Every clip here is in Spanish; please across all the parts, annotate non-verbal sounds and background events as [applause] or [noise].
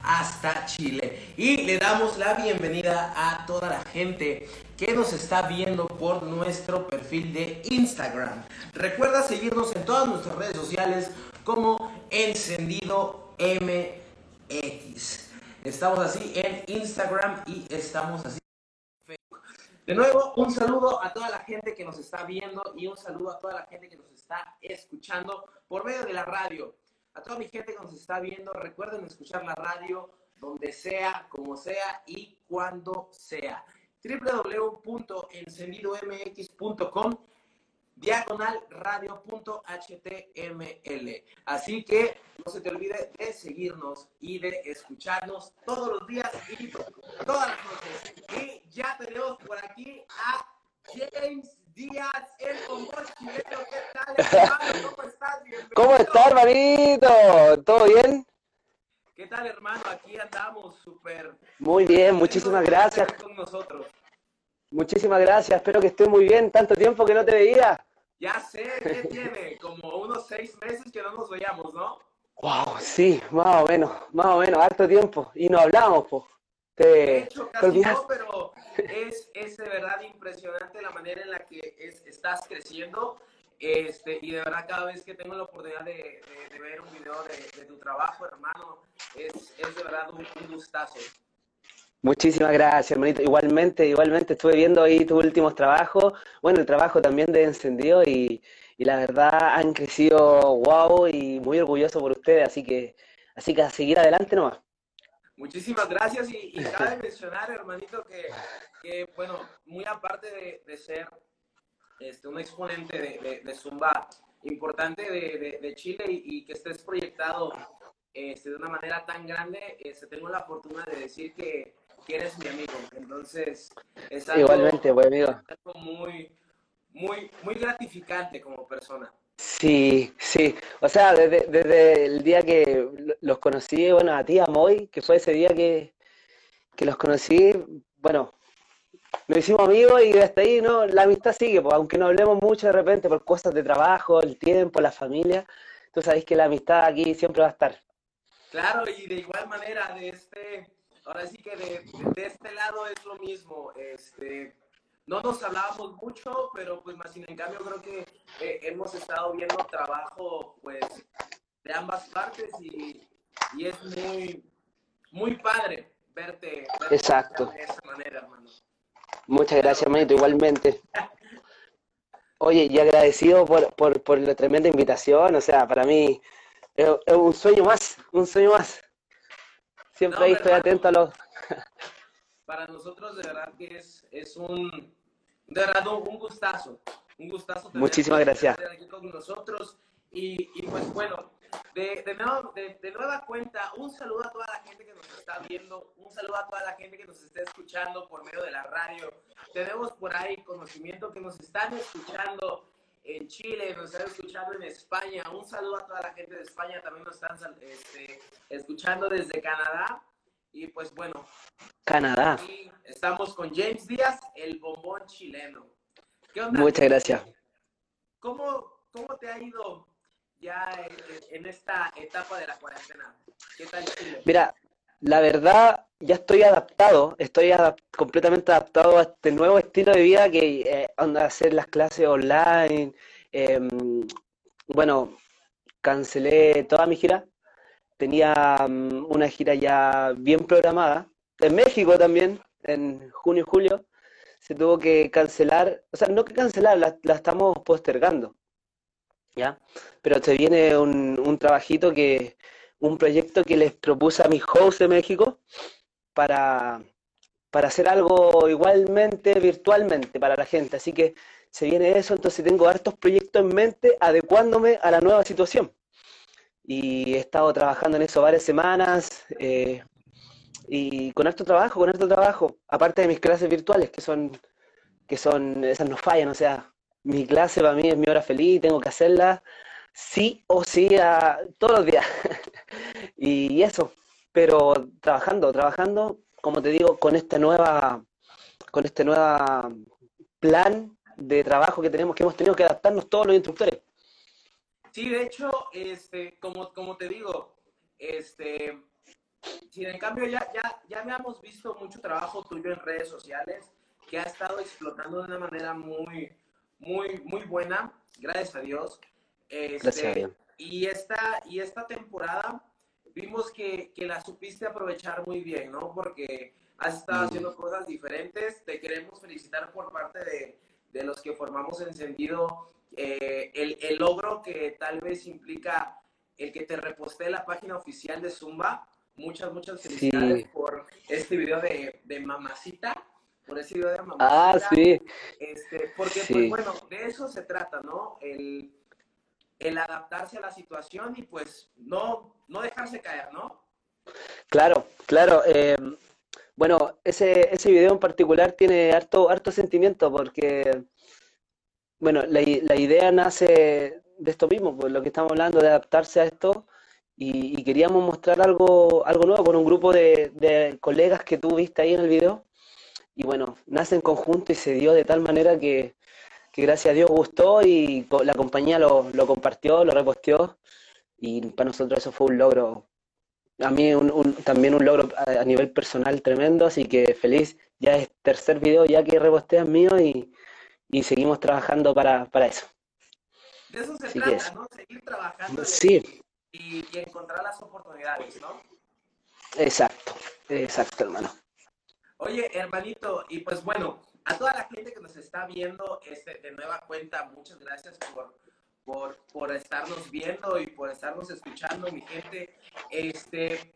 Hasta Chile. Y le damos la bienvenida a toda la gente que nos está viendo por nuestro perfil de Instagram. Recuerda seguirnos en todas nuestras redes sociales como Encendido MX. Estamos así en Instagram y estamos así en Facebook. De nuevo, un saludo a toda la gente que nos está viendo y un saludo a toda la gente que nos está escuchando por medio de la radio. A toda mi gente que nos está viendo, recuerden escuchar la radio donde sea, como sea y cuando sea. www.encendidomx.com diagonal radio.html. Así que no se te olvide de seguirnos y de escucharnos todos los días y todas las noches. Y ya tenemos por aquí a James Díaz, el chileno. ¿Qué tal, [laughs] hermano? ¿Cómo estás? Bienvenido. ¿Cómo estás, hermanito? ¿Todo bien? ¿Qué tal, hermano? Aquí andamos súper. Muy bien, muchísimas gracias. Con nosotros. Muchísimas gracias, espero que estés muy bien. Tanto tiempo que no te veía. Ya sé, ¿qué [laughs] tiene? Como unos seis meses que no nos veíamos, ¿no? Wow, sí, más o menos, más o menos, harto tiempo. Y no hablamos, pues. Te, De hecho, te casi no, pero es, es de verdad impresionante la manera en la que es- estás creciendo. Este, y de verdad, cada vez que tengo la oportunidad de, ver un video de, de tu trabajo, hermano, es, es de verdad un, un gustazo. Muchísimas gracias, hermanito. Igualmente, igualmente estuve viendo ahí tus últimos trabajos, bueno, el trabajo también de Encendido y, y la verdad han crecido wow y muy orgulloso por ustedes, así que, así que a seguir adelante nomás. Muchísimas gracias y, y cabe mencionar, hermanito, que, que, bueno, muy aparte de, de ser este, un exponente de, de- de Zumba importante de, Chile y, y que estés proyectado este, de una manera tan grande, este, tengo la fortuna de decir que, que eres mi amigo. Entonces, es algo, Igualmente, amigo. algo muy, muy, muy gratificante como persona. Sí, sí. O sea, desde, desde el día que lo- los conocí, bueno, a ti, a Moy, que fue ese día que, que los conocí, bueno, nos hicimos amigos y hasta ahí, ¿no? La amistad sigue, pues, aunque no hablemos mucho de repente por cosas de trabajo, el tiempo, la familia, tú sabes que la amistad aquí siempre va a estar. Claro, y de igual manera, de este, ahora sí que de, de este lado es lo mismo. Este, no nos hablábamos mucho, pero pues más sin en cambio creo que eh, hemos estado viendo trabajo pues de ambas partes y, y es muy, muy padre verte, verte Exacto. de esa manera, hermano. Muchas gracias, hermanito, igualmente. [laughs] Oye, y agradecido por, por, por la tremenda invitación, o sea, para mí es, es un sueño más, un sueño más. Siempre No, ahí estoy atento a los... Para nosotros de verdad que es, es un, de verdad un, gustazo, un gustazo. Muchísimas gracias. tenerte aquí con nosotros y, y pues bueno, de, de, nuevo- de- de nueva cuenta, un saludo a toda la gente que nos está viendo, un saludo a toda la gente que nos está escuchando por medio de la radio. Tenemos por ahí conocimiento que nos están escuchando en Chile, nos están escuchando en España. Un saludo a toda la gente de España, también nos están este, escuchando desde Canadá. Y pues bueno, Canadá. estamos con James Díaz, el bombón chileno. ¿Qué onda? Muchas gracias. ¿Cómo, cómo te ha ido ya en, en esta etapa de la cuarentena? ¿Qué tal Chile? Mira, la verdad, ya estoy adaptado, estoy adap- completamente adaptado a este nuevo estilo de vida que eh, onda hacer las clases online. em, bueno, cancelé toda mi gira. Tenía mm, una gira ya bien programada. En México también, en junio y julio, se tuvo que cancelar, o sea, no que cancelar, la, la estamos postergando, ¿ya? Pero se viene un, un trabajito que, un proyecto que les propuse a mis hosts de México para, para hacer algo igualmente virtualmente para la gente. Así que se viene eso, entonces tengo hartos proyectos en mente adecuándome a la nueva situación. Y he estado trabajando en eso varias semanas eh, y con harto trabajo, con harto trabajo, aparte de mis clases virtuales, que son, que son, esas no fallan, o sea, mi clase para mí es mi hora feliz, tengo que hacerla sí o sí a, todos los días. [laughs] y eso, pero trabajando, trabajando, como te digo, con esta nueva, con este nueva plan de trabajo que tenemos, que hemos tenido que adaptarnos todos los instructores. Sí, de hecho, este, como, como te digo, este, si en cambio ya, ya, ya habíamos visto mucho trabajo tuyo en redes sociales que ha estado explotando de una manera muy, muy, muy buena, gracias a Dios. Este, gracias Y esta, y esta temporada vimos que, que, la supiste aprovechar muy bien, ¿no? Porque has estado mm. haciendo cosas diferentes. Te queremos felicitar por parte de, de los que formamos Encendido eh, el, el, logro que tal vez implica el que te reposté la página oficial de Zumba. Muchas, muchas felicidades por este video de, de Mamacita. Por ese video de Mamacita. Ah, sí. Este, porque, pues bueno, de eso se trata, ¿no? El, el adaptarse a la situación y pues no, no dejarse caer, ¿no? Claro, claro. Eh, bueno, ese, ese video en particular tiene harto, harto sentimiento porque, bueno, la, la idea nace de esto mismo, por lo que estamos hablando, de adaptarse a esto y, queríamos mostrar algo, algo nuevo con un grupo de, de, colegas que tú viste ahí en el video. Y bueno, nace en conjunto y se dio de tal manera que, que gracias a Dios gustó y la compañía lo, lo compartió, lo reposteó y para nosotros eso fue un logro. A mí un, también un logro a, nivel personal tremendo, así que feliz. Ya es tercer video ya que repostean mío y, y seguimos trabajando para, para eso. De eso se trata, ¿no? Seguir trabajando sí. y, y, encontrar las oportunidades, ¿no? Exacto, exacto, hermano. Oye, hermanito, y pues bueno, a toda la gente que nos está viendo este, de nueva cuenta, muchas gracias por, por, por estarnos viendo y por estarnos escuchando, mi gente. Este,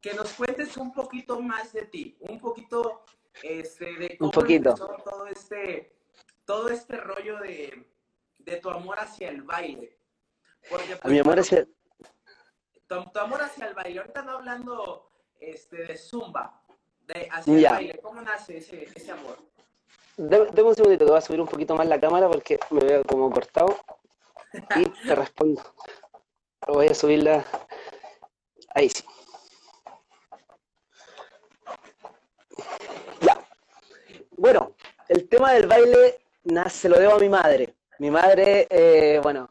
que nos cuentes un poquito más de ti, un poquito este, de cómo un poquito. todo este, todo este rollo de, de tu amor hacia el baile. Porque, pues, mi amor hacia... Tu, tu, amor hacia el baile, ahorita no hablando este, de zumba, de hacia el baile, ¿cómo nace ese, ese amor? Deme un segundito, te voy a subir un poquito más la cámara porque me veo como cortado. Y te respondo. Voy a subirla. Ahí sí. Ya. Bueno, el tema del baile se lo debo a mi madre. Mi madre, eh, bueno,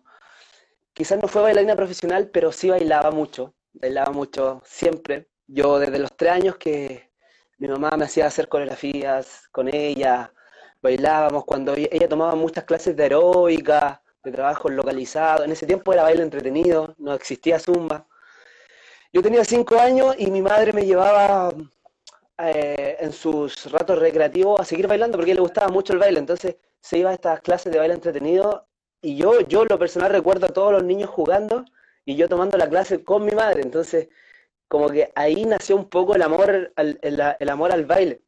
quizás no fue bailarina profesional, pero sí bailaba mucho. Bailaba mucho siempre. Yo desde los tres años que mi mamá me hacía hacer coreografías con ella, bailábamos, cuando ella tomaba muchas clases de aeróbica, de trabajo localizado, en ese tiempo era baile entretenido, no existía zumba. Yo tenía cinco años y mi madre me llevaba eh, en sus ratos recreativos a seguir bailando porque a le gustaba mucho el baile, entonces se iba a estas clases de baile entretenido y yo, yo lo personal recuerdo a todos los niños jugando y yo tomando la clase con mi madre, entonces como que ahí nació un poco el amor, el amor al baile.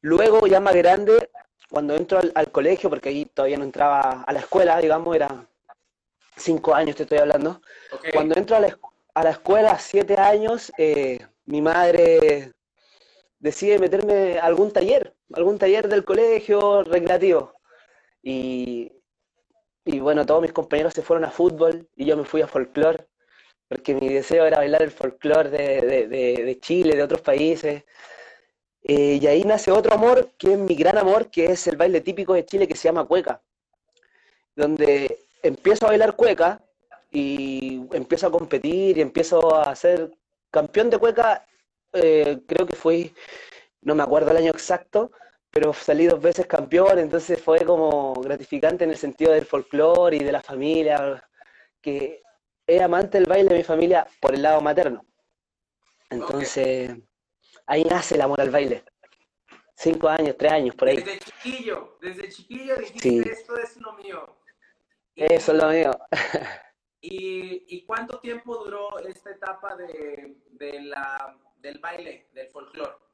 Luego, ya más grande, cuando entro al, colegio, porque ahí todavía no entraba a la escuela, digamos, era cinco años te estoy hablando. Cuando entro a la, a la, escuela, siete años, eh, mi madre decide meterme a algún taller, algún taller del colegio recreativo. Y, y bueno, todos mis compañeros se fueron a fútbol y yo me fui a folclore, porque mi deseo era bailar el folclore de, de, de, de Chile, de otros países. Eh, y ahí nace otro amor, que es mi gran amor, que es el baile típico de Chile que se llama cueca, donde empiezo a bailar cueca y empiezo a competir y empiezo a ser campeón de cueca, eh, creo que fui, no me acuerdo el año exacto, pero salí dos veces campeón, entonces fue como gratificante en el sentido del folclore y de la familia, que es amante del baile de mi familia por el lado materno. Entonces... Ahí nace el amor al baile. Cinco años, tres años, por ahí. Desde chiquillo, desde chiquillo dijiste, esto es lo mío. Eso es lo mío. ¿Y, cuánto tiempo duró esta etapa de, la, del baile, del folclore?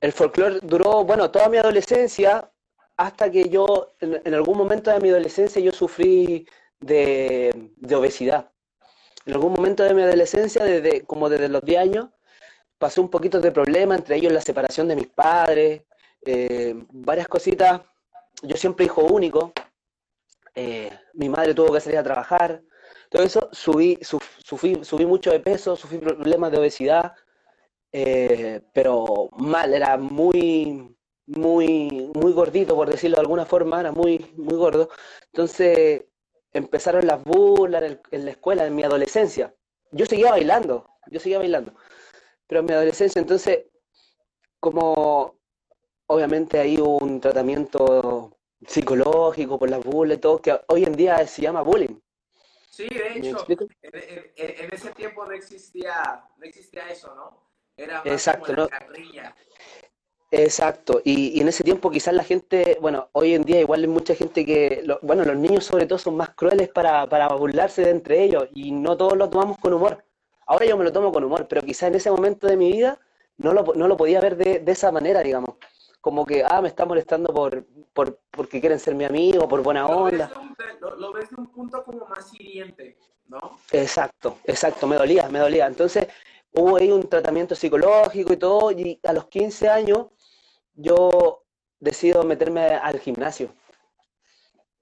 El folclore duró, bueno, toda mi adolescencia, hasta que yo, en, algún momento de mi adolescencia, yo sufrí de, obesidad. En algún momento de mi adolescencia, desde, como desde los 10 años, pasé un poquito de problema, entre ellos la separación de mis padres, eh, varias cositas. Yo siempre hijo único, eh, mi madre tuvo que salir a trabajar, todo eso, subí, subí mucho de peso, sufrí problemas de obesidad, eh, pero mal, era muy, muy, muy gordito, por decirlo de alguna forma, era muy, muy gordo. Entonces empezaron las burlas en, en la escuela, en mi adolescencia. Yo seguía bailando, yo seguía bailando pero en mi adolescencia, entonces, como obviamente hay un tratamiento psicológico por las burlas y todo, que hoy en día se llama bullying. Sí, de hecho, en, ese tiempo no existía, no existía eso, ¿no? Era más Exacto, como la ¿no? Exacto, y, en ese tiempo quizás la gente, bueno, hoy en día igual hay mucha gente que, bueno, los niños sobre todo son más crueles para, para burlarse de entre ellos y no todos lo tomamos con humor. Ahora yo me lo tomo con humor, pero quizás en ese momento de mi vida no lo, no lo podía ver de, de, esa manera, digamos. Como que, ah, me está molestando por, por porque quieren ser mi amigo, por buena onda. Lo ves, de un punto como más hiriente, ¿no? Exacto, exacto, me dolía, me dolía. Entonces hubo ahí un tratamiento psicológico y todo, y a los 15 años yo decido meterme al gimnasio.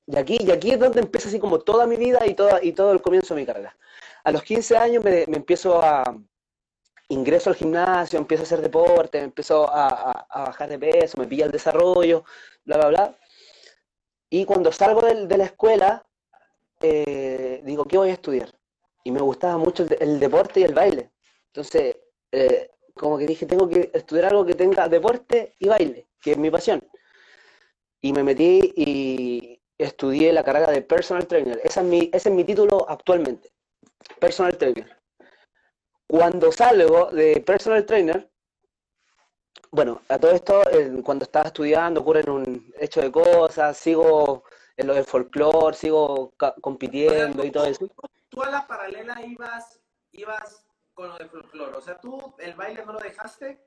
Y aquí, y aquí es donde empieza así como toda mi vida y, toda, y todo el comienzo de mi carrera. A los 15 años me, empiezo a, ingreso al gimnasio, empiezo a hacer deporte, empiezo a, bajar de peso, me pilla el desarrollo, bla, bla, bla. Y cuando salgo de, la escuela, eh, digo, ¿qué voy a estudiar? Y me gustaba mucho el, deporte y el baile. Entonces, eh, como que dije, tengo que estudiar algo que tenga deporte y baile, que es mi pasión. Y me metí y estudié la carrera de personal trainer. Esa es mi, ese es mi título actualmente, personal trainer. Cuando salgo de personal trainer, bueno, a todo esto, cuando estaba estudiando ocurren un hecho de cosas, sigo en lo del folclore, sigo compitiendo y todo eso. Tú a la paralela ibas, ibas con lo de folclore? O sea, ¿tú el baile no lo dejaste?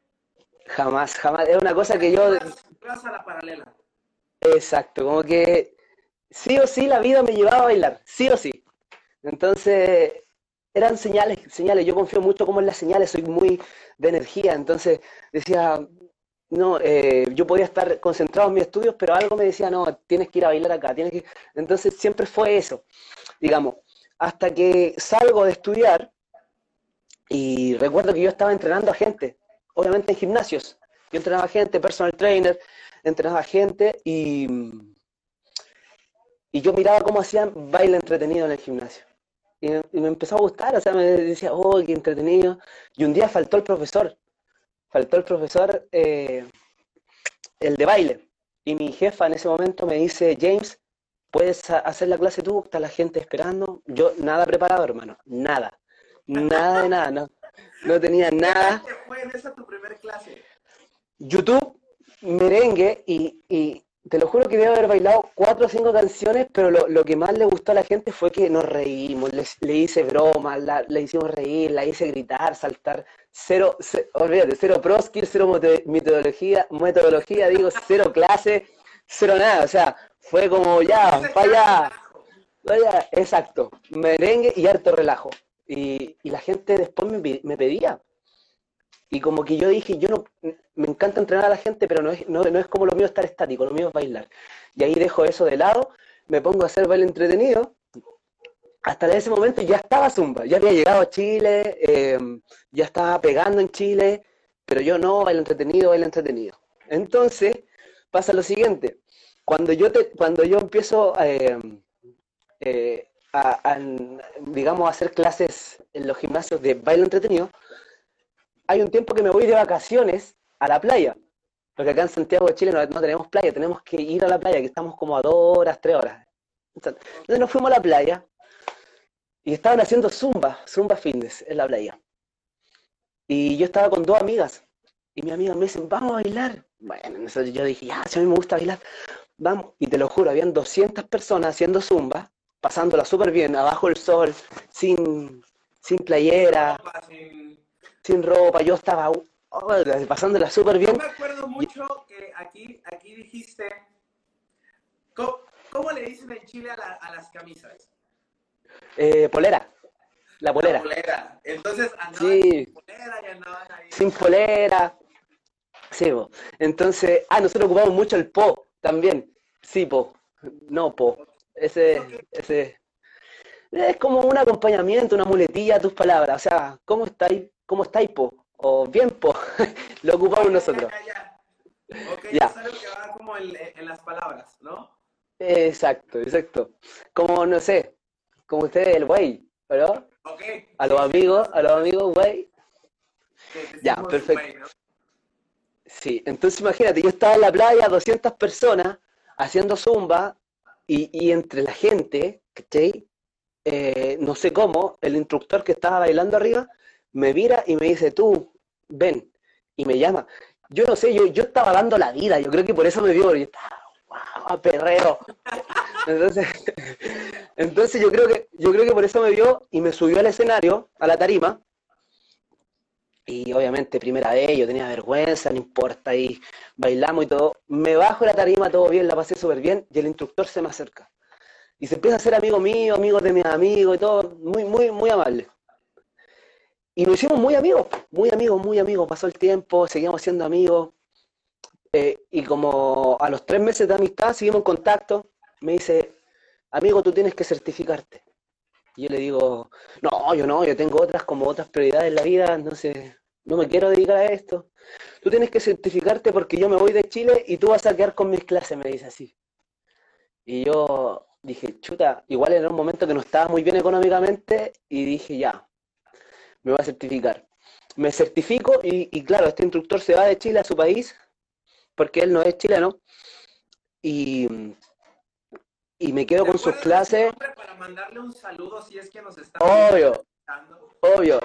Jamás, jamás. Es una cosa que yo... Vas a la paralela. Exacto, como que sí o sí la vida me llevaba a bailar, sí o sí. Entonces, eran señales, señales. Yo confío mucho como en las señales, soy muy de energía. Entonces, decía, no, eh, yo podía estar concentrado en mis estudios, pero algo me decía, no, tienes que ir a bailar acá, tienes que... Entonces, siempre fue eso, digamos. Hasta que salgo de estudiar, y recuerdo que yo estaba entrenando a gente, obviamente en gimnasios. Yo entrenaba a gente, personal trainer, entrenaba a gente y, y yo miraba cómo hacían baile entretenido en el gimnasio. Y, me empezó a gustar, o sea, me decía, oh, qué entretenido. Y un día faltó el profesor, faltó el profesor, eh, el de baile. Y mi jefa en ese momento me dice, James, ¿puedes hacer la clase tú? Está la gente esperando. Yo nada preparado, hermano, nada. Nada de nada, no. No tenía nada. ¿Qué fue en esa tu primer clase? YouTube, merengue, y, y, te lo juro que debo haber bailado cuatro o cinco canciones, pero lo, lo, que más le gustó a la gente fue que nos reímos, le, hice bromas, le hicimos reír, la hice gritar, saltar. Cero, olvídate, cero proskil, cero metodología, metodología, digo, cero clase, cero nada. O sea, fue como ya, vaya, vaya, exacto, merengue y harto relajo. Y, la gente después me, pedía. Y como que yo dije, yo no, me encanta entrenar a la gente, pero no es, no, es como lo mío estar estático, lo mío es bailar. Y ahí dejo eso de lado, me pongo a hacer baile entretenido. Hasta ese momento ya estaba Zumba, ya había llegado a Chile, em, ya estaba pegando en Chile, pero yo no, baile entretenido, baile entretenido. Entonces, pasa lo siguiente, cuando yo, te, cuando yo empiezo em, eh, a, digamos, hacer clases en los gimnasios de baile entretenido, hay un tiempo que me voy de vacaciones a la playa. Porque acá en Santiago de Chile no, tenemos playa, tenemos que ir a la playa, que estamos como a dos horas, tres horas. Entonces nos fuimos a la playa y estaban haciendo zumba, zumba fitness en la playa. Y yo estaba con dos amigas. Y mi amiga me dice, vamos a bailar. Bueno, yo dije, ya, si a mí me gusta bailar, vamos. Y te lo juro, habían 200 personas haciendo zumba pasándola súper bien, abajo el sol, sin, sin playera, sin... ropa, yo estaba oh, pasándola súper bien. Yo me acuerdo mucho que aquí, aquí dijiste, ¿cómo, le dicen en Chile a, las camisas? Eh, polera. La polera. La polera. Entonces andaban sin polera y andaban ahí. Sin polera. Sí, Entonces, ah, nosotros ocupamos mucho el po también. Sí, po. No, po. Ese, ese, es como un acompañamiento, una muletilla a tus palabras. O sea, ¿cómo estáis? ¿Cómo estáis, po? O bien, po. [laughs] Lo ocupamos nosotros. Ok, ya. que va como en, las palabras, ¿no? Exacto, exacto. Como, no sé, como ustedes, el güey, ¿verdad? Ok. A los amigos, a los amigos, güey. ya, perfecto. Sí, entonces imagínate, yo estaba en la playa, 200 personas, haciendo zumba, y, entre la gente, ¿cachai? Eh, no sé cómo, el instructor que estaba bailando arriba me mira y me dice, tú, ven, y me llama. Yo no sé, yo, yo estaba dando la vida, yo creo que por eso me vio, y estaba, wow, perreo. [laughs] Entonces, [laughs] entonces yo creo que, yo creo que por eso me vio y me subió al escenario, a la tarima, y obviamente primera vez, yo tenía vergüenza, no importa, y bailamos y todo. Me bajo la tarima, todo bien, la pasé súper bien, y el instructor se me acerca. Y se empieza a ser amigo mío, amigo de mis amigos y todo, muy, muy, muy amable. Y nos hicimos muy amigos, muy amigos, muy amigos. Pasó el tiempo, seguíamos siendo amigos. Eh, y como a los tres meses de amistad seguimos en contacto, me dice, amigo, tú tienes que certificarte. Y yo le digo, no, yo no, yo tengo otras como otras prioridades en la vida, sé, no me quiero dedicar a esto. Tú tienes que certificarte porque yo me voy de Chile y tú vas a quedar con mis clases, me dice así. Y yo dije, chuta, igual era un momento que no estaba muy bien económicamente y dije, ya, me voy a certificar. Me certifico y, claro, este instructor se va de Chile a su país porque él no es chileno y, y me quedo con sus clases. Para mandarle un saludo si es que nos está Obvio, obvio.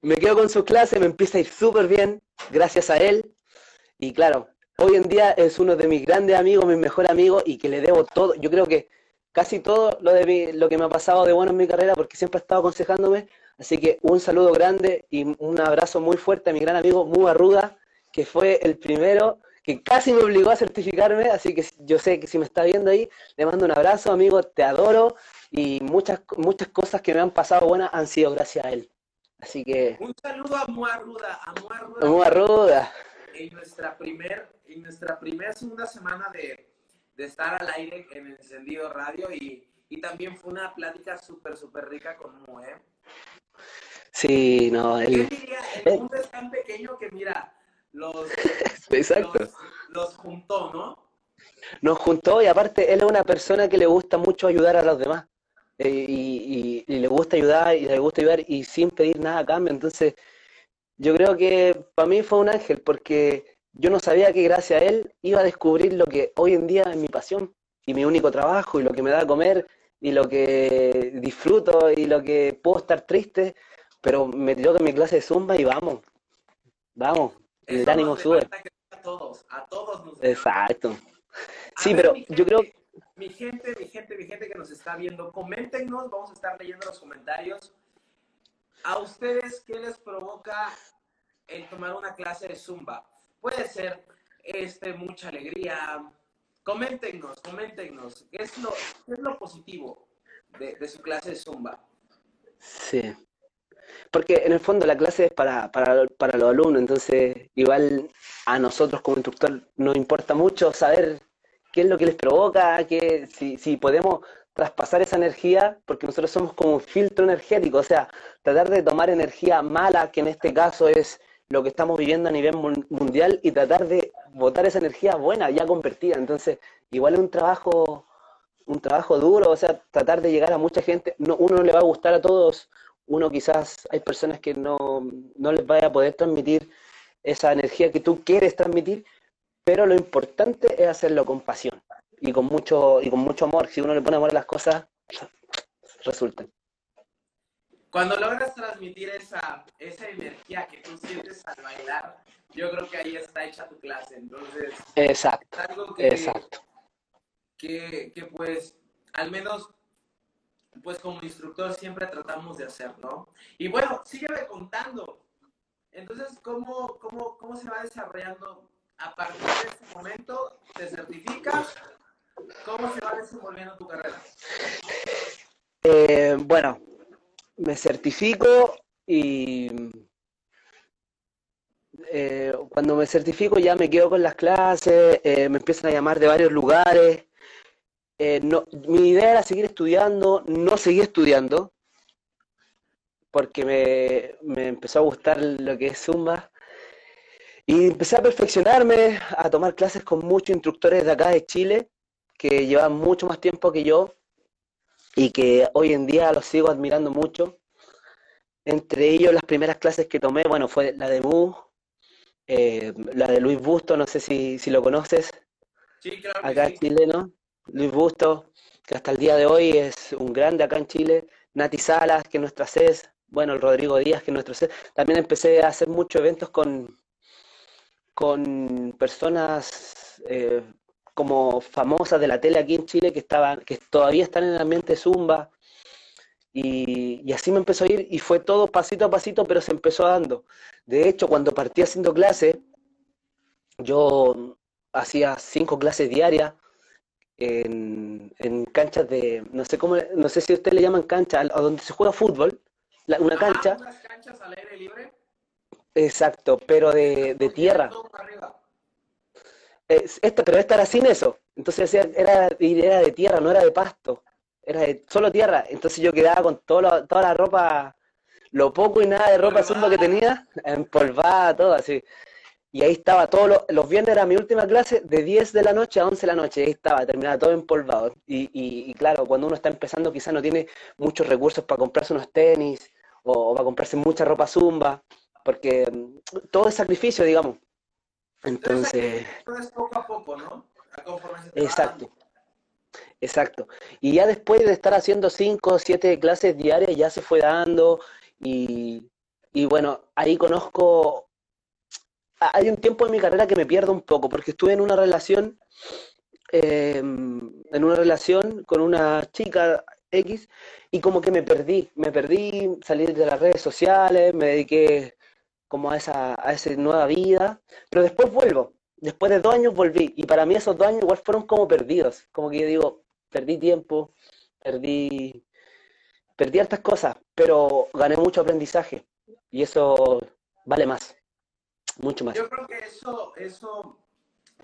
Me quedo con sus clases, me empieza a ir súper bien, gracias a él. Y claro, hoy en día es uno de mis grandes amigos, mi mejor amigo, y que le debo todo. Yo creo que casi todo lo, de lo que me ha pasado de bueno en mi carrera, porque siempre ha estado aconsejándome. Así que un saludo grande y un abrazo muy fuerte a mi gran amigo Mu Arruda, que fue el primero que casi me obligó a certificarme, así que yo sé que si me está viendo ahí, le mando un abrazo, amigo, te adoro y muchas, muchas cosas que me han pasado buenas han sido gracias a él. Así que... Un saludo a Muarruda, a Muarruda. Muarruda. En nuestra primer, en nuestra primera segunda semana de, estar al aire en Encendido Radio y, también fue una plática súper, súper rica con Mu, ¿eh? Sí, no, él... diría? El mundo es tan pequeño que mira, los, [laughs] Exacto. Los, juntó, ¿no? Nos juntó y aparte él es una persona que le gusta mucho ayudar a los demás. Eh, y, le gusta ayudar y le gusta ayudar y sin pedir nada a cambio. Entonces, yo creo que para mí fue un ángel porque yo no sabía que gracias a él iba a descubrir lo que hoy en día es mi pasión y mi único trabajo y lo que me da a comer y lo que disfruto y lo que puedo estar triste, pero me tiró que mi clase de zumba y vamos, vamos, el ánimo sube. A todos, a todos nos Exacto. Sí, pero yo creo mi gente, mi gente, mi gente que nos está viendo, coméntenos, vamos a estar leyendo los comentarios. ¿A ustedes qué les provoca el tomar una clase de Zumba? Puede ser este, mucha alegría. Coméntenos, coméntenos. ¿Qué es lo, qué es lo positivo de, su clase de Zumba? Sí. Porque en el fondo la clase es para, para, para los alumnos, entonces igual a nosotros como instructor nos importa mucho saber qué es lo que les provoca, que si, si podemos traspasar esa energía, porque nosotros somos como un filtro energético, o sea, tratar de tomar energía mala, que en este caso es lo que estamos viviendo a nivel mundial, y tratar de botar esa energía buena, ya convertida. Entonces, igual es un trabajo, un trabajo duro, o sea, tratar de llegar a mucha gente, no, uno no le va a gustar a todos, uno quizás hay personas que no, no les vaya a poder transmitir esa energía que tú quieres transmitir, pero lo importante es hacerlo con pasión y con mucho, y con mucho amor. Si uno le pone amor a las cosas, resultan. Cuando logras transmitir esa, esa energía que tú sientes al bailar, yo creo que ahí está hecha tu clase. Entonces, exacto, que, exacto. Que, que pues, al menos, pues como instructor siempre tratamos de hacer, ¿no? Y bueno, sígueme contando. Entonces, ¿cómo, cómo, cómo se va desarrollando a partir de este momento te certificas, ¿cómo se va desenvolviendo tu carrera? Eh, bueno, me certifico y eh, cuando me certifico ya me quedo con las clases, eh, me empiezan a llamar de varios lugares. No, mi idea era seguir estudiando, no seguí estudiando, porque me, me empezó a gustar lo que es Zumba y empecé a perfeccionarme, a tomar clases con muchos instructores de acá de Chile, que llevan mucho más tiempo que yo y que hoy en día los sigo admirando mucho. entre ellos las primeras clases que tomé, bueno, fue la de Mu, eh, la de Luis Busto, no sé si, si lo conoces, Sí, claro acá sí. chileno, Luis Busto, que hasta el día de hoy es un grande acá en Chile, Nati Salas, que es nuestra CES, bueno, el Rodrigo Díaz, que es nuestro CES. También empecé a hacer muchos eventos con, con personas eh, como famosas de la tele aquí en Chile que estaban, que todavía están en el ambiente Zumba. Y, y así me empezó a ir y fue todo pasito a pasito, pero se empezó dando. De hecho, cuando partí haciendo clases, yo hacía cinco clases diarias en, en canchas de, no sé cómo, no sé si ustedes le llaman cancha, a donde se juega fútbol, la- una cancha, unas canchas al aire libre. Exacto, pero de, de tierra. todo para arriba. Es- esta, pero esta era sin eso. Entonces era, era de tierra, no era de pasto. Era de solo tierra. Entonces yo quedaba con todo lo- toda la ropa, lo poco y nada de ropa zumba que tenía, empolvada, todo así. Y ahí estaba todos los, los viernes era mi última clase, de 10 de la noche a 11 de la noche. Ahí estaba, terminaba todo empolvado. Y, y, y claro, cuando uno está empezando quizás no tiene muchos recursos para comprarse unos tenis o, o para comprarse mucha ropa zumba, porque mm, todo es sacrificio, digamos. Entonces, Entonces... poco a poco, ¿no? Exacto, exacto. Y ya después de estar haciendo cinco o siete clases diarias, ya se fue dando y, y bueno, ahí conozco, ha- hay un tiempo en mi carrera que me pierdo un poco, porque estuve en una relación, eh, en una relación con una chica X y como que me perdí, me perdí, salí de las redes sociales, me dediqué como a esa, a esa nueva vida, pero después vuelvo. Después de dos años volví y para mí esos dos años igual fueron como perdidos, como que yo digo, perdí tiempo, perdí, perdí hartas cosas, pero gané mucho aprendizaje y eso vale más, mucho más. Yo creo que eso, eso,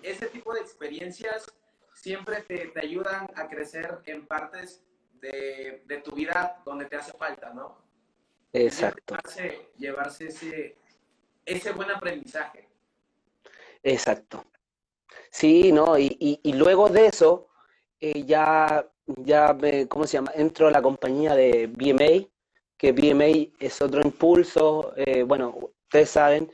ese tipo de experiencias siempre te, te ayudan a crecer en partes de, de tu vida donde te hace falta, ¿no? Exacto, Llevarse, llevarse ese, ese buen aprendizaje. exacto. Sí, ¿no? Y, y- luego de eso, eh, ya, ya me, ¿cómo se llama? Entro a la compañía de BMA, que BMA es otro impulso, eh, bueno, ustedes saben,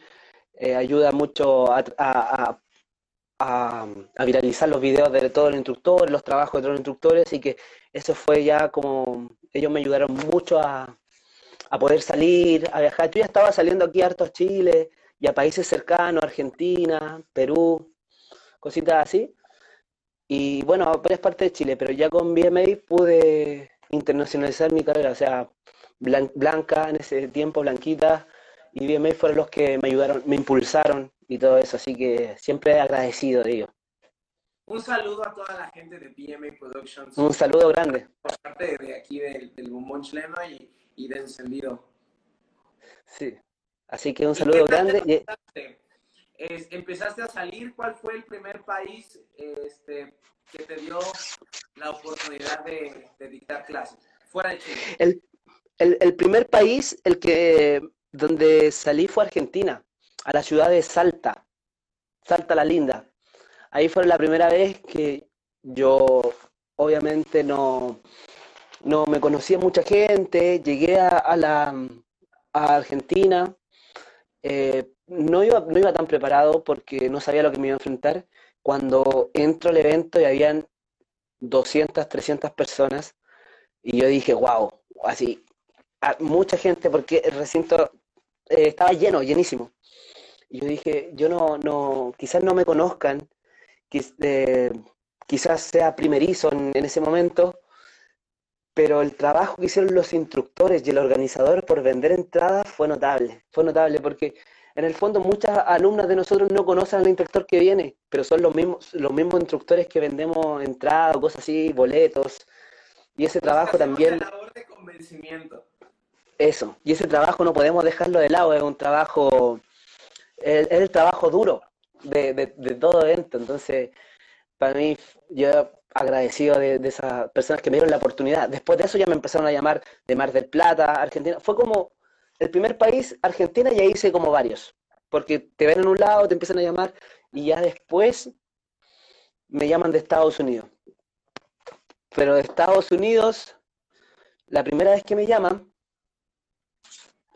eh, ayuda mucho a, a- viralizar los videos de todos los instructores, los trabajos de todos los instructores, y que eso fue ya como, ellos me ayudaron mucho a, a poder salir, a viajar. Tú ya estabas saliendo aquí harto a Chile y a países cercanos, Argentina, Perú, cositas así. Y bueno, a varias partes de Chile, pero ya con BMA pude internacionalizar mi carrera, o sea, Blan- Blanca en ese tiempo, Blanquita y BMA fueron los que me ayudaron, me impulsaron y todo eso, así que siempre agradecido de ellos. Un saludo a toda la gente de BMA Productions, Un saludo grande. por parte de aquí del, del Bombón Chileno y, y de Encendido. Sí. Así que un ¿Y qué saludo grande. Es- empezaste a salir, ¿cuál fue el primer país este, que te dio la oportunidad de, de dictar clases? Fuera de Chile. El, el- el primer país el que, donde salí fue Argentina, a la ciudad de Salta, Salta la Linda. Ahí fue la primera vez que yo obviamente no, no me conocía mucha gente, llegué a, a la, Argentina, eh, no iba, no iba tan preparado porque no sabía lo que me iba a enfrentar. Cuando entro al evento y habían 200, 300 personas y yo dije, wow, así, a- mucha gente porque el recinto eh, estaba lleno, llenísimo. Y yo dije, yo no, no, quizás no me conozcan, quiz- eh, quizás sea primerizo en, en ese momento, pero el trabajo que hicieron los instructores y el organizador por vender entradas fue notable, fue notable porque en el fondo muchas alumnas de nosotros no conocen al instructor que viene, pero son los mismos, los mismos instructores que vendemos entradas cosas así, boletos, y ese trabajo también... la labor de convencimiento. Eso, y ese trabajo no podemos dejarlo de lado, es un trabajo, es, es el trabajo duro de, de, de todo evento, entonces para mí yo agradecido de, esas personas que me dieron la oportunidad. Después de eso ya me empezaron a llamar de Mar del Plata, Argentina, fue como el primer país, Argentina, y ahí hice como varios, porque te ven en un lado, te empiezan a llamar, y ya después me llaman de Estados Unidos. Pero de Estados Unidos, la primera vez que me llaman,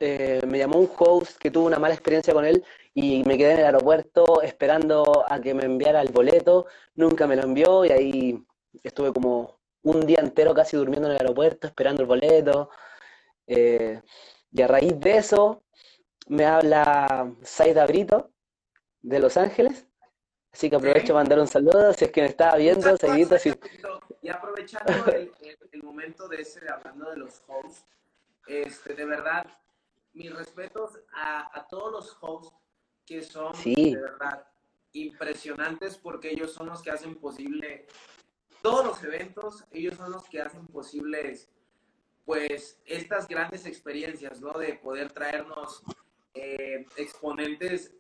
eh, me llamó un host que tuvo una mala experiencia con él y me quedé en el aeropuerto esperando a que me enviara el boleto, nunca me lo envió y ahí estuve como un día entero casi durmiendo en el aeropuerto esperando el boleto. Eh, y a raíz de eso me habla Saida Brito de Los Ángeles. Así que aprovecho para mandar un saludo si es que me estaba viendo, seguido. Y aprovechando el, momento de ese, hablando de los hosts, este, de verdad, mis respetos a, todos los hosts que son de verdad impresionantes porque ellos son los que hacen posible todos los eventos, ellos son los que hacen posibles pues estas grandes experiencias, ¿no? De poder traernos eh, exponentes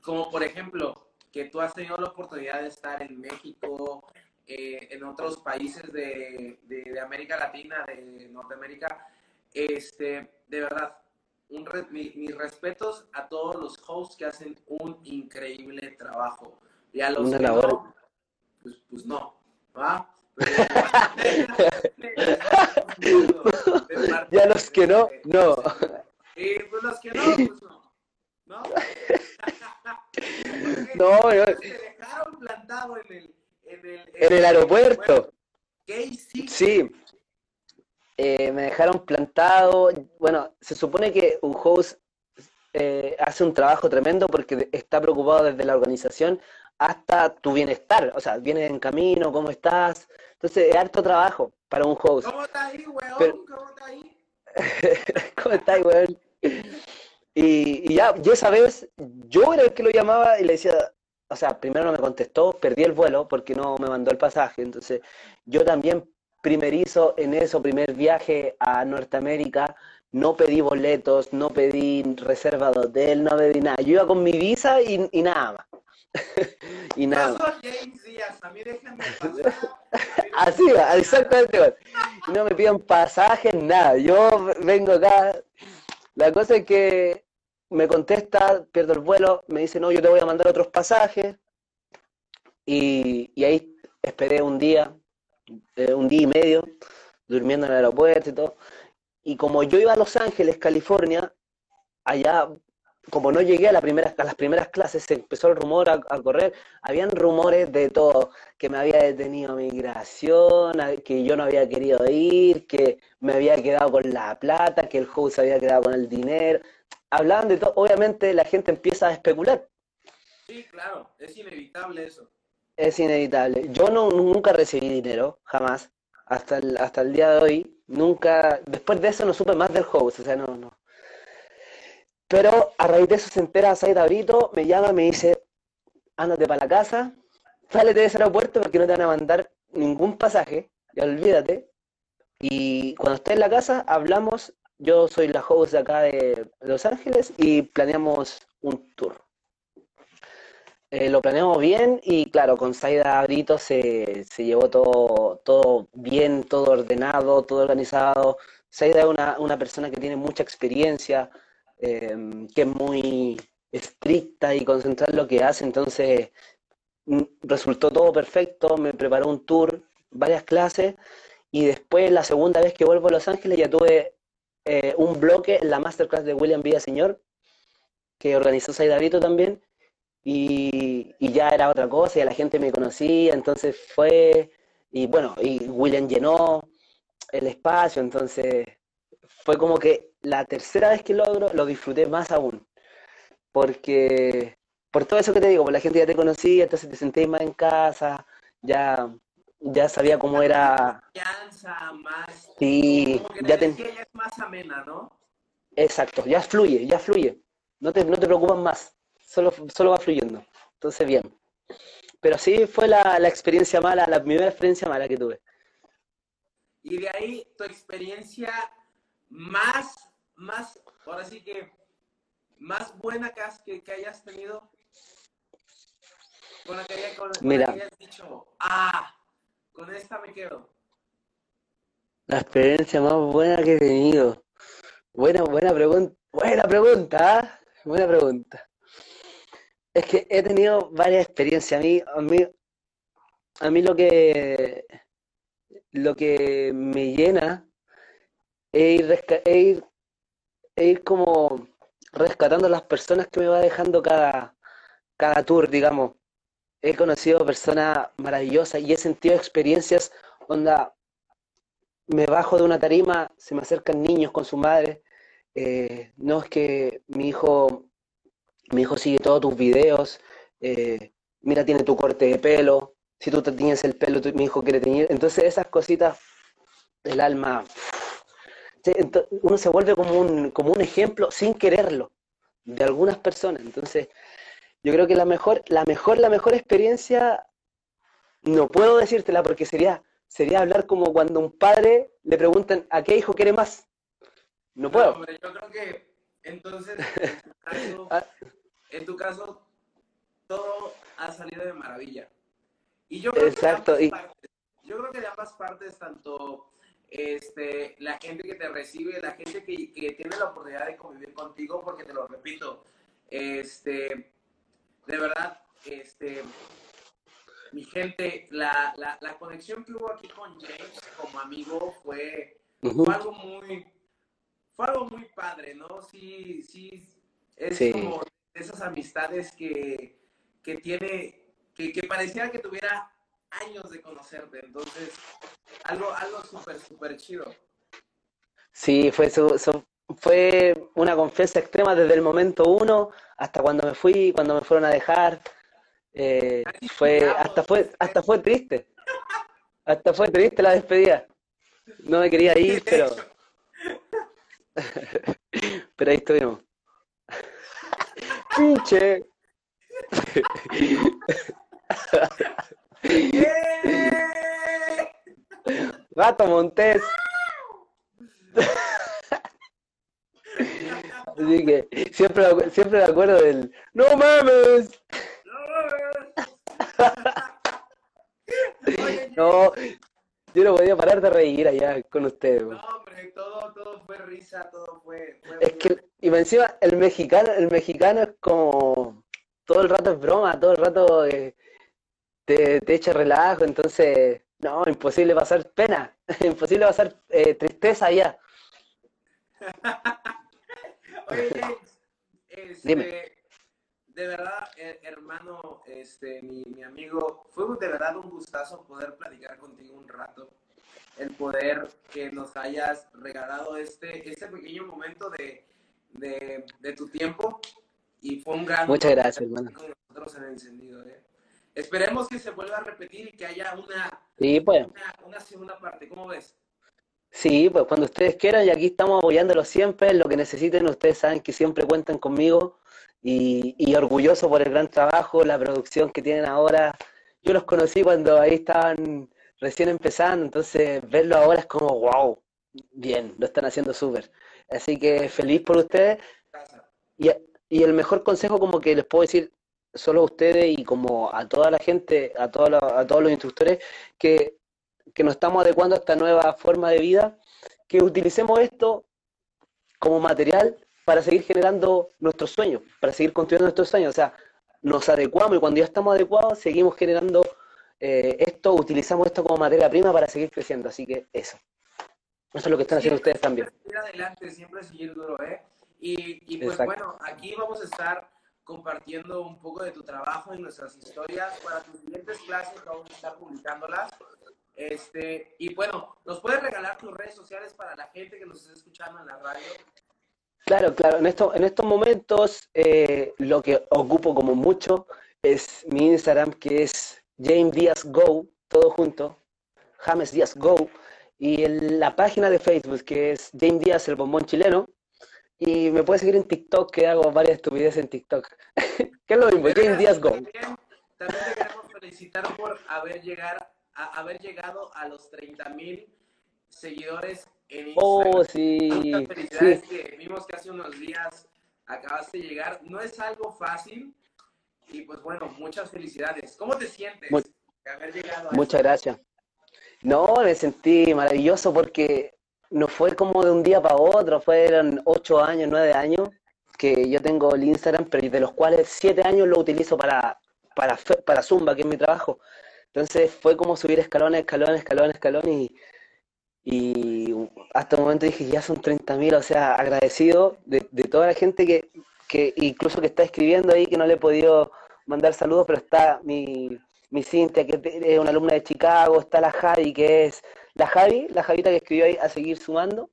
como por ejemplo que tú has tenido la oportunidad de estar en México, eh, en otros países de, de, América Latina, de Norteamérica, este, de verdad, un mis respetos a todos los hosts que hacen un increíble trabajo. Y a los que no, pues, pues no, ¿va? [laughs] y a los que no, no. Y pues los que no, pues no. ¿No? [laughs] no, no. dejaron plantado en el, en el, en el aeropuerto. ¿Qué hiciste? Sí. Eh, me dejaron plantado. Bueno, se supone que un host eh, hace un trabajo tremendo porque está preocupado desde la organización hasta tu bienestar. O sea, vienes en camino, ¿cómo estás? Entonces, es harto trabajo para un host. ¿Cómo estás ahí, weón? ¿Cómo estás ahí? [laughs] ¿Cómo estás, weón? Y, ya, yo esa vez, yo era el que lo llamaba y le decía, o sea, primero no me contestó, perdí el vuelo porque no me mandó el pasaje, entonces yo también primerizo en eso, primer viaje a Norteamérica, no pedí boletos, no pedí reserva de hotel, no pedí nada, yo iba con mi visa y, nada más. [laughs] y nada. [laughs] Así va, exactamente. No me piden pasajes, nada. Yo vengo acá, la cosa es que me contesta, pierdo el vuelo, me dice, no, yo te voy a mandar otros pasajes. Y, ahí esperé un día, eh, un día y medio, durmiendo en el aeropuerto y todo. Y como yo iba a Los Ángeles, California, allá, como no llegué a, la primera, a las primeras clases, se empezó el rumor a, correr. Habían rumores de todo, que me había detenido migración, que yo no había querido ir, que me había quedado con la plata, que el host había quedado con el dinero hablaban de todo, obviamente la gente empieza a especular. Sí, claro, es inevitable eso. Es inevitable. Yo no, nunca recibí dinero, jamás, hasta el, hasta el día de hoy. Nunca, después de eso no supe más del host, o sea, no, no. Pero a raíz de eso se entera Saida Brito, me llama, me dice, ándate para la casa, sálete de ese aeropuerto porque no te van a mandar ningún pasaje, ya olvídate. Y cuando estés en la casa, hablamos yo soy la host de acá de Los Ángeles y planeamos un tour. Eh, lo planeamos bien y claro, con Saida Brito se, llevó todo, todo bien, todo ordenado, todo organizado. Saida es una, persona que tiene mucha experiencia, em, que es muy estricta y concentrada en lo que hace, entonces mm, resultó todo perfecto, me preparó un tour, varias clases y después la segunda vez que vuelvo a Los Ángeles ya tuve eh, un bloque en la masterclass de William Villaseñor, que organizó Saidavito también, y, ya era otra cosa, y la gente me conocía, entonces fue, y bueno, y William llenó el espacio, entonces fue como que la tercera vez que logro lo disfruté más aún, porque por todo eso que te digo, pues la gente ya te conocía, entonces te sentías más en casa, ya ya sabía cómo era. más. Sí, ya, te... es más amena, ¿no? Exacto, ya fluye, ya fluye. No te, no te preocupas más, solo, solo va fluyendo. Entonces, bien. Pero sí fue la, la experiencia mala, la primera experiencia mala que tuve. Y de ahí tu experiencia más, más, ahora sí que, más buena que, que hayas tenido. Con la que, hayas dicho, ah, con esta me quedo. La experiencia más buena que he tenido. Buena, buena pregunta. Buena pregunta, ¿ah? Buena pregunta. Es que he tenido varias experiencias. A mí, a mí, a mí lo que lo que me llena es ir, ir como rescatando a las personas que me va dejando cada, cada tour, digamos. He conocido personas maravillosas y he sentido experiencias onda, me bajo de una tarima, se me acercan niños con su madre. Eh, no es que mi hijo, mi hijo sigue todos tus videos. Eh, mira, tiene tu corte de pelo. Si tú te tienes el pelo, mi hijo quiere tener. Entonces esas cositas del alma, uno se vuelve como un, como un ejemplo sin quererlo de algunas personas. Entonces, yo creo que la mejor, la mejor, la mejor experiencia, no puedo decírtela porque sería sería hablar como cuando un padre le preguntan a qué hijo quiere más. No puedo. yo creo que entonces. [laughs] en tu, caso, todo ha salido de maravilla. Y yo creo Exacto. Que yo creo que de ambas partes, tanto este, la gente que te recibe, la gente que, que, tiene la oportunidad de convivir contigo, porque te lo repito, este, de verdad, este, mi gente, la, la, la, conexión que hubo aquí con James como amigo fue, algo muy, fue algo muy padre, ¿no? Sí, sí, es como esas amistades que, que tiene, que, que pareciera que tuviera años de conocerte, entonces, algo, algo súper, súper chido. Sí, fue, su, fue una confianza extrema desde el momento uno hasta cuando me fui, cuando me fueron a dejar. Eh, fue, hasta fue, hasta fue triste. Hasta fue triste la despedida. No me quería ir, [laughs] pero. [laughs] pero ahí estuvimos. Pinche. [laughs] Gato Montés. Así que siempre, siempre me acuerdo del ¡No mames! no, [laughs] yo no podía parar de reír allá con ustedes. No, hombre, todo, todo fue risa, todo fue... es que, y encima, el mexicano, el mexicano es como... Todo el rato es broma, todo el rato eh, te, te, echa relajo, entonces... No, imposible pasar pena, [laughs] imposible pasar eh, tristeza allá. [laughs] Oye, [laughs] este, Dime de verdad, hermano, este, mi, mi, amigo, fue de verdad un gustazo poder platicar contigo un rato, el poder que nos hayas regalado este, este pequeño momento de, de, tu tiempo y fue un gran... Muchas gracias, hermano. nosotros en encendido, ¿eh? Esperemos que se vuelva a repetir y que haya una, sí, pues. una, segunda parte, ¿cómo ves? Sí, pues cuando ustedes quieran y aquí estamos apoyándolos siempre, lo que necesiten, ustedes saben que siempre cuentan conmigo y, orgulloso por el gran trabajo, la producción que tienen ahora. Yo los conocí cuando ahí estaban recién empezando, entonces verlo ahora es como, wow, bien, lo están haciendo súper. Así que feliz por ustedes. Y, y, el mejor consejo como que les puedo decir solo a ustedes y como a toda la gente, a, toda a todos los instructores, que, que nos estamos adecuando a esta nueva forma de vida, que utilicemos esto como material para seguir generando nuestros sueños, para seguir construyendo nuestros sueños. O sea, nos adecuamos y cuando ya estamos adecuados, seguimos generando eh, esto, utilizamos esto como materia prima para seguir creciendo. Así que eso. Eso es lo que están haciendo ustedes también. Seguir adelante, siempre seguir duro, ¿eh? Y, y pues bueno, aquí vamos a estar compartiendo un poco de tu trabajo y nuestras historias para tus siguientes clases, vamos a estar publicándolas. Este, y bueno, ¿nos puedes regalar tus redes sociales para la gente que nos esté escuchando en la radio? Claro, claro. En, esto, en estos momentos eh, lo que ocupo como mucho es mi Instagram, que es James Díaz Go, todo junto, James Díaz Go, y la página de Facebook, que es James Díaz, el bombón chileno, y me puedes seguir en TikTok, que hago varias estupideces en TikTok. [laughs] ¿Qué es lo mismo? James Díaz Go. También, te queremos felicitar por haber, llegar, a, haber llegado a los 30 Oh, sí. felicidades que vimos que hace unos días acabaste de llegar. No es algo fácil y pues bueno, muchas felicidades. ¿Cómo te sientes de haber llegado a Muchas gracias. No, me sentí maravilloso porque no fue como de un día para otro, fueron ocho años, nueve años que yo tengo el Instagram, pero de los cuales siete años lo utilizo para, para, para Zumba, que es mi trabajo. Entonces fue como subir escalones, escalones, escalones, escalones y y hasta el momento dije, ya son 30.000, o sea, agradecido de, toda la gente que, que, incluso que está escribiendo ahí, que no le he podido mandar saludos, pero está mi, mi Cintia, que es una alumna de Chicago, está la Javi, que es la Javi, la Javita que escribió ahí a seguir sumando.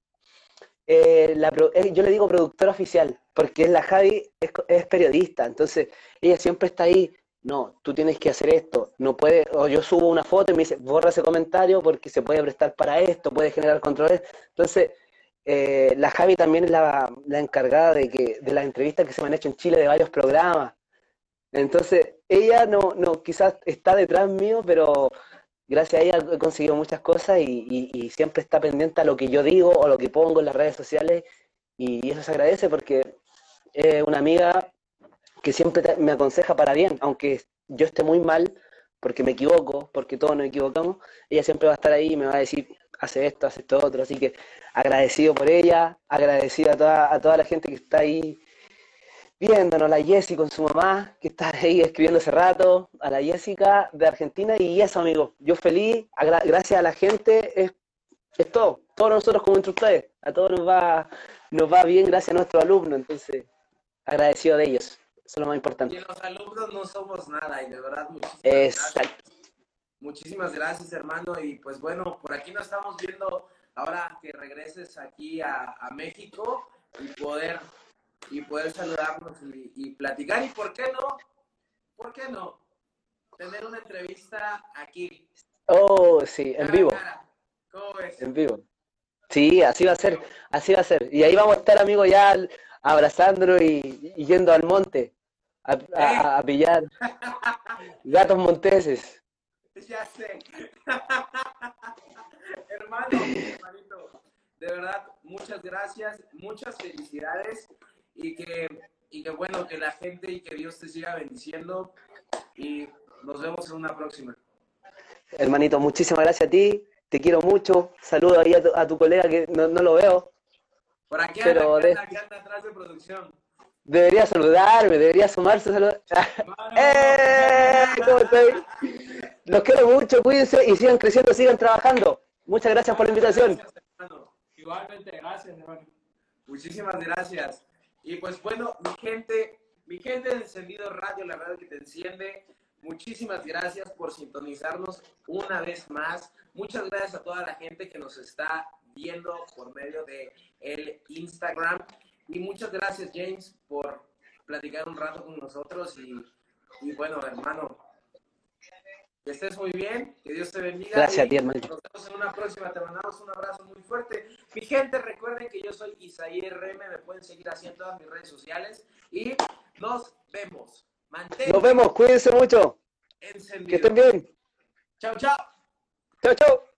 Eh, eh, yo le digo productora oficial, porque la Javi es, es periodista, entonces ella siempre está ahí no, tú tienes que hacer esto, no puede, o yo subo una foto y me dice, borra ese comentario porque se puede prestar para esto, puede generar controles. Entonces, eh, la Javi también es la, encargada de que, de las entrevistas que se me han hecho en Chile de varios programas. Entonces, ella no, no, quizás está detrás mío, pero gracias a ella he conseguido muchas cosas y, y siempre está pendiente a lo que yo digo o lo que pongo en las redes sociales y eso se agradece porque es una amiga que siempre me aconseja para bien, aunque yo esté muy mal, porque me equivoco, porque todos nos equivocamos, ella siempre va a estar ahí y me va a decir, hace esto, hace esto otro, así que agradecido por ella, agradecido a toda, a toda la gente que está ahí viéndonos, la Jessie con su mamá, que está ahí escribiendo hace rato, a la Jessica de Argentina, y eso, amigo, yo feliz, gracias a la gente, es, es todo, todos nosotros como instructores, a todos nos va, nos va bien gracias a nuestros alumnos, entonces, agradecido de ellos. Eso es lo más importante. Y los alumnos no somos nada, y de verdad, muchísimas Exacto. gracias. Muchísimas gracias, hermano. Y pues bueno, por aquí nos estamos viendo ahora que regreses aquí a, México y poder, y poder saludarnos y, platicar. ¿Y por qué no? ¿Por qué no? Tener una entrevista aquí. Oh, sí, en vivo. ¿Cómo ves? En vivo. Sí, así va a ser, así va a ser. Y ahí vamos a estar, amigo, ya abrazándolo y yendo al monte a, pillar gatos monteses. Ya sé. [laughs] Hermano, hermanito, de verdad, muchas gracias, muchas felicidades y que, y que bueno, que la gente y que Dios te siga bendiciendo y nos vemos en una próxima. Hermanito, muchísimas gracias a ti, te quiero mucho, saludo ahí a tu, colega que no, lo veo. Por aquí pero anda, atrás de producción. Debería saludarme, debería sumarse a saludar. [laughs] ¡Eh! ¿Cómo estoy? Los quiero mucho, cuídense y sigan creciendo, sigan trabajando. Muchas gracias por la invitación. Igualmente, gracias, hermano. Muchísimas gracias. Y pues bueno, mi gente, mi gente de Encendido Radio, la radio que te enciende, muchísimas gracias por sintonizarnos una vez más. Muchas gracias a toda la gente que nos está viendo por medio de el Instagram. Y muchas gracias, James, por platicar un rato con nosotros. Y, bueno, hermano, que estés muy bien, que Dios te bendiga. Gracias a ti, hermano. Nos vemos en una próxima. Te mandamos un abrazo muy fuerte. Mi gente, recuerden que yo soy Isaí RM. Me pueden seguir así en todas mis redes sociales. Y nos vemos. Nos vemos, cuídense mucho. Que estén bien. Chao, chao. Chao, chao.